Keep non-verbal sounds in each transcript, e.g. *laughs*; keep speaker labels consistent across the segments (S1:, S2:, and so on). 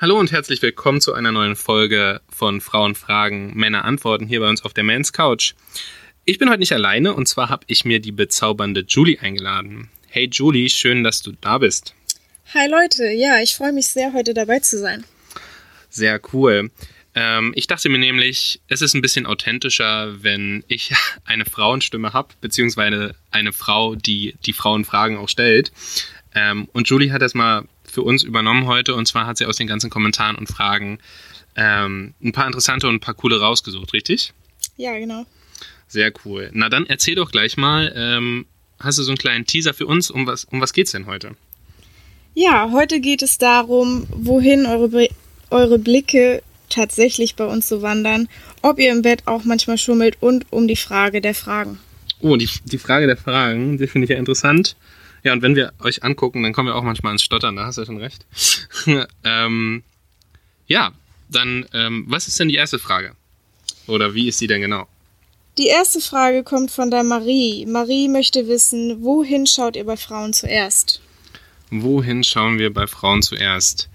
S1: Hallo und herzlich willkommen zu einer neuen Folge von Frauen fragen, Männer antworten hier bei uns auf der Mans Couch. Ich bin heute nicht alleine und zwar habe ich mir die bezaubernde Julie eingeladen. Hey Julie, schön, dass du da bist.
S2: Hi Leute, ja, ich freue mich sehr, heute dabei zu sein.
S1: Sehr cool. Ähm, ich dachte mir nämlich, es ist ein bisschen authentischer, wenn ich *laughs* eine Frauenstimme habe, beziehungsweise eine Frau, die die Frauenfragen auch stellt. Ähm, und Julie hat das mal für uns übernommen heute. Und zwar hat sie aus den ganzen Kommentaren und Fragen ähm, ein paar interessante und ein paar coole rausgesucht, richtig?
S2: Ja, genau.
S1: Sehr cool. Na dann erzähl doch gleich mal, ähm, hast du so einen kleinen Teaser für uns? Um was, um was geht's denn heute?
S2: Ja, heute geht es darum, wohin eure, eure Blicke tatsächlich bei uns so wandern, ob ihr im Bett auch manchmal schummelt und um die Frage der Fragen.
S1: Oh, die, die Frage der Fragen, die finde ich ja interessant. Ja, und wenn wir euch angucken, dann kommen wir auch manchmal ins Stottern, da hast du ja schon recht. *laughs* ähm, ja, dann, ähm, was ist denn die erste Frage? Oder wie ist die denn genau?
S2: Die erste Frage kommt von der Marie. Marie möchte wissen, wohin schaut ihr bei Frauen zuerst?
S1: Wohin schauen wir bei Frauen zuerst?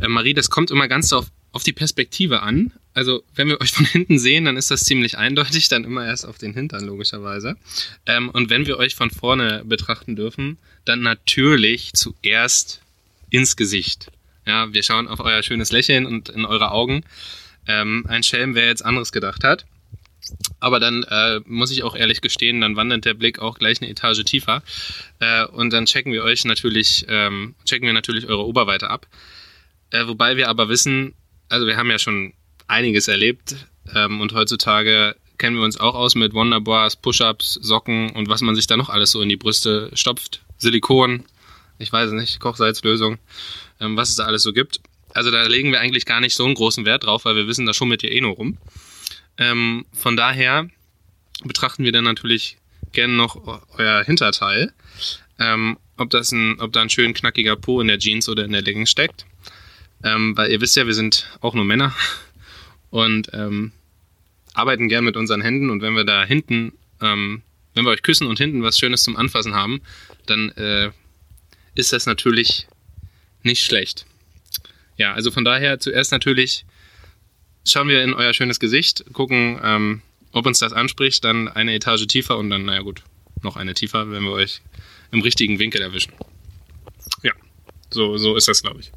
S1: Äh, Marie, das kommt immer ganz auf, auf die Perspektive an also wenn wir euch von hinten sehen, dann ist das ziemlich eindeutig, dann immer erst auf den Hintern logischerweise. Ähm, und wenn wir euch von vorne betrachten dürfen, dann natürlich zuerst ins Gesicht. Ja, wir schauen auf euer schönes Lächeln und in eure Augen. Ähm, ein Schelm, wer jetzt anderes gedacht hat. Aber dann äh, muss ich auch ehrlich gestehen, dann wandert der Blick auch gleich eine Etage tiefer. Äh, und dann checken wir euch natürlich, ähm, checken wir natürlich eure Oberweite ab. Äh, wobei wir aber wissen, also wir haben ja schon einiges erlebt ähm, und heutzutage kennen wir uns auch aus mit Wonderbars, Push-Ups, Socken und was man sich da noch alles so in die Brüste stopft. Silikon, ich weiß nicht, Kochsalzlösung, ähm, was es da alles so gibt. Also da legen wir eigentlich gar nicht so einen großen Wert drauf, weil wir wissen, da schummelt ihr eh nur rum. Ähm, von daher betrachten wir dann natürlich gerne noch euer Hinterteil. Ähm, ob, das ein, ob da ein schön knackiger Po in der Jeans oder in der Leggings steckt. Ähm, weil ihr wisst ja, wir sind auch nur Männer und ähm, arbeiten gern mit unseren Händen und wenn wir da hinten, ähm, wenn wir euch küssen und hinten was Schönes zum Anfassen haben, dann äh, ist das natürlich nicht schlecht. Ja, also von daher zuerst natürlich schauen wir in euer schönes Gesicht, gucken, ähm, ob uns das anspricht, dann eine Etage tiefer und dann, naja gut, noch eine tiefer, wenn wir euch im richtigen Winkel erwischen. Ja, so, so ist das, glaube ich.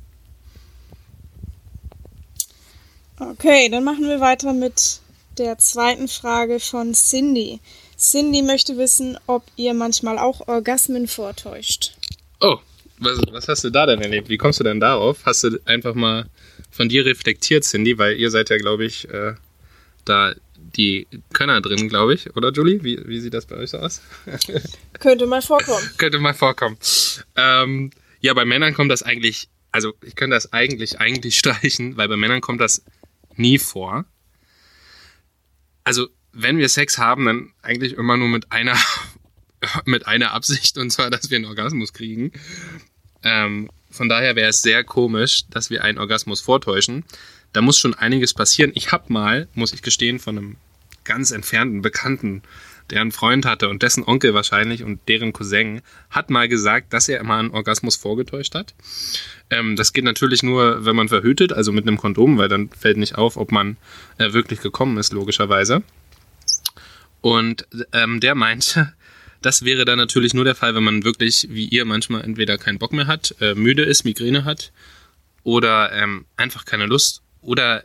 S2: Okay, dann machen wir weiter mit der zweiten Frage von Cindy. Cindy möchte wissen, ob ihr manchmal auch Orgasmen vortäuscht.
S1: Oh, was, was hast du da denn erlebt? Wie kommst du denn darauf? Hast du einfach mal von dir reflektiert, Cindy? Weil ihr seid ja, glaube ich, äh, da die Könner drin, glaube ich, oder Julie? Wie, wie sieht das bei euch so aus? *laughs*
S2: Könnte mal vorkommen. *laughs*
S1: Könnte mal vorkommen. Ähm, ja, bei Männern kommt das eigentlich, also ich könnte das eigentlich, eigentlich streichen, weil bei Männern kommt das nie vor. Also, wenn wir Sex haben, dann eigentlich immer nur mit einer, *laughs* mit einer Absicht, und zwar, dass wir einen Orgasmus kriegen. Ähm, von daher wäre es sehr komisch, dass wir einen Orgasmus vortäuschen. Da muss schon einiges passieren. Ich habe mal, muss ich gestehen, von einem ganz entfernten Bekannten der einen Freund hatte und dessen Onkel wahrscheinlich und deren Cousin hat mal gesagt, dass er immer einen Orgasmus vorgetäuscht hat. Ähm, das geht natürlich nur, wenn man verhütet, also mit einem Kondom, weil dann fällt nicht auf, ob man äh, wirklich gekommen ist, logischerweise. Und ähm, der meinte, *laughs* das wäre dann natürlich nur der Fall, wenn man wirklich, wie ihr manchmal, entweder keinen Bock mehr hat, äh, müde ist, Migräne hat oder ähm, einfach keine Lust oder,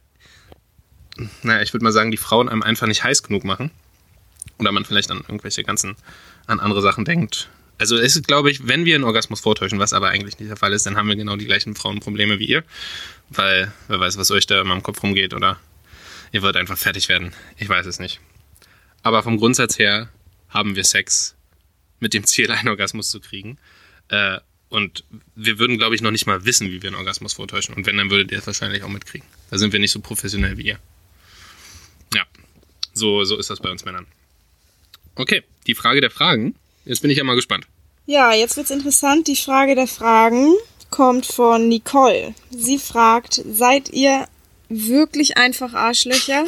S1: naja, ich würde mal sagen, die Frauen einem einfach nicht heiß genug machen. Oder man vielleicht an irgendwelche ganzen, an andere Sachen denkt. Also es ist, glaube ich, wenn wir einen Orgasmus vortäuschen, was aber eigentlich nicht der Fall ist, dann haben wir genau die gleichen Frauenprobleme wie ihr. Weil wer weiß, was euch da immer im Kopf rumgeht oder ihr wollt einfach fertig werden. Ich weiß es nicht. Aber vom Grundsatz her haben wir Sex mit dem Ziel, einen Orgasmus zu kriegen. Äh, und wir würden, glaube ich, noch nicht mal wissen, wie wir einen Orgasmus vortäuschen. Und wenn, dann würdet ihr es wahrscheinlich auch mitkriegen. Da sind wir nicht so professionell wie ihr. Ja, so, so ist das bei uns Männern. Okay, die Frage der Fragen. Jetzt bin ich ja mal gespannt.
S2: Ja, jetzt wird's interessant. Die Frage der Fragen kommt von Nicole. Sie fragt, seid ihr wirklich einfach Arschlöcher?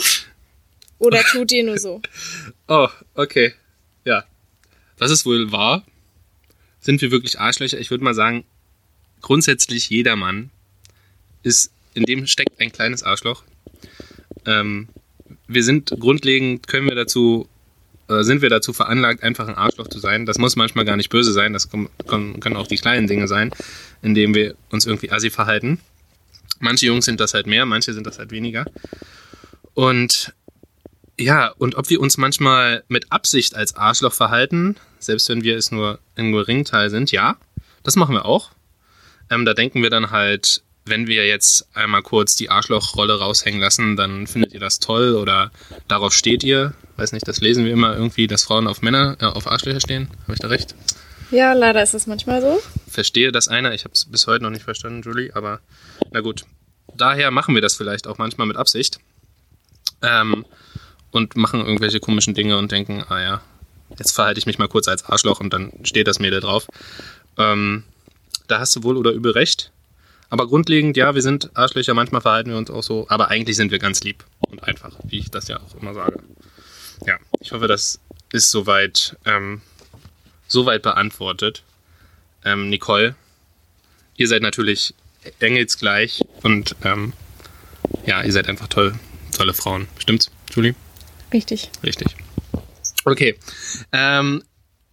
S2: Oder *laughs* tut ihr nur so?
S1: Oh, okay. Ja. Was ist wohl wahr? Sind wir wirklich Arschlöcher? Ich würde mal sagen, grundsätzlich jeder Mann ist in dem steckt ein kleines Arschloch. Ähm, wir sind grundlegend, können wir dazu, äh, sind wir dazu veranlagt, einfach ein Arschloch zu sein. Das muss manchmal gar nicht böse sein, das können, auch die kleinen Dinge sein, indem wir uns irgendwie assi verhalten. Manche Jungs sind das halt mehr, manche sind das halt weniger. Und ja, und ob wir uns manchmal mit Absicht als Arschloch verhalten, selbst wenn wir es nur in geringen Teil sind, ja, das machen wir auch. Ähm, da denken wir dann halt, wenn wir jetzt einmal kurz die Arschlochrolle raushängen lassen, dann findet ihr das toll oder darauf steht ihr. Weiß nicht, das lesen wir immer irgendwie, dass Frauen auf Männer, äh, auf Arschlöcher stehen. Habe ich da recht?
S2: Ja, leider ist es manchmal so.
S1: Verstehe das einer. Ich habe es bis heute noch nicht verstanden, Julie, aber na gut. Daher machen wir das vielleicht auch manchmal mit Absicht. Ähm, und machen irgendwelche komischen Dinge und denken, ah ja, jetzt verhalte ich mich mal kurz als Arschloch und dann steht das Mädel drauf. Ähm, da hast du wohl oder übel recht. Aber grundlegend, ja, wir sind Arschlöcher, manchmal verhalten wir uns auch so, aber eigentlich sind wir ganz lieb und einfach, wie ich das ja auch immer sage. Ich hoffe, das ist soweit, ähm, soweit beantwortet. Ähm, Nicole, ihr seid natürlich engelsgleich und ähm, ja, ihr seid einfach toll, tolle Frauen. Stimmt's, Julie?
S2: Richtig.
S1: Richtig. Okay. Ähm,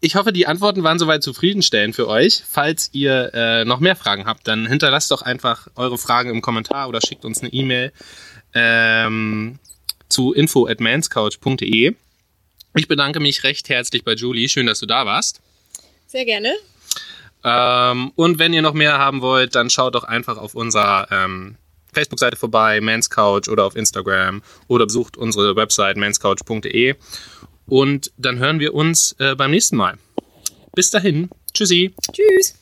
S1: ich hoffe, die Antworten waren soweit zufriedenstellend für euch. Falls ihr äh, noch mehr Fragen habt, dann hinterlasst doch einfach eure Fragen im Kommentar oder schickt uns eine E-Mail ähm, zu info at manscouch.de. Ich bedanke mich recht herzlich bei Julie. Schön, dass du da warst.
S2: Sehr gerne.
S1: Ähm, und wenn ihr noch mehr haben wollt, dann schaut doch einfach auf unserer ähm, Facebook-Seite vorbei, Manscouch oder auf Instagram oder besucht unsere Website manscouch.de. Und dann hören wir uns äh, beim nächsten Mal. Bis dahin. Tschüssi.
S2: Tschüss.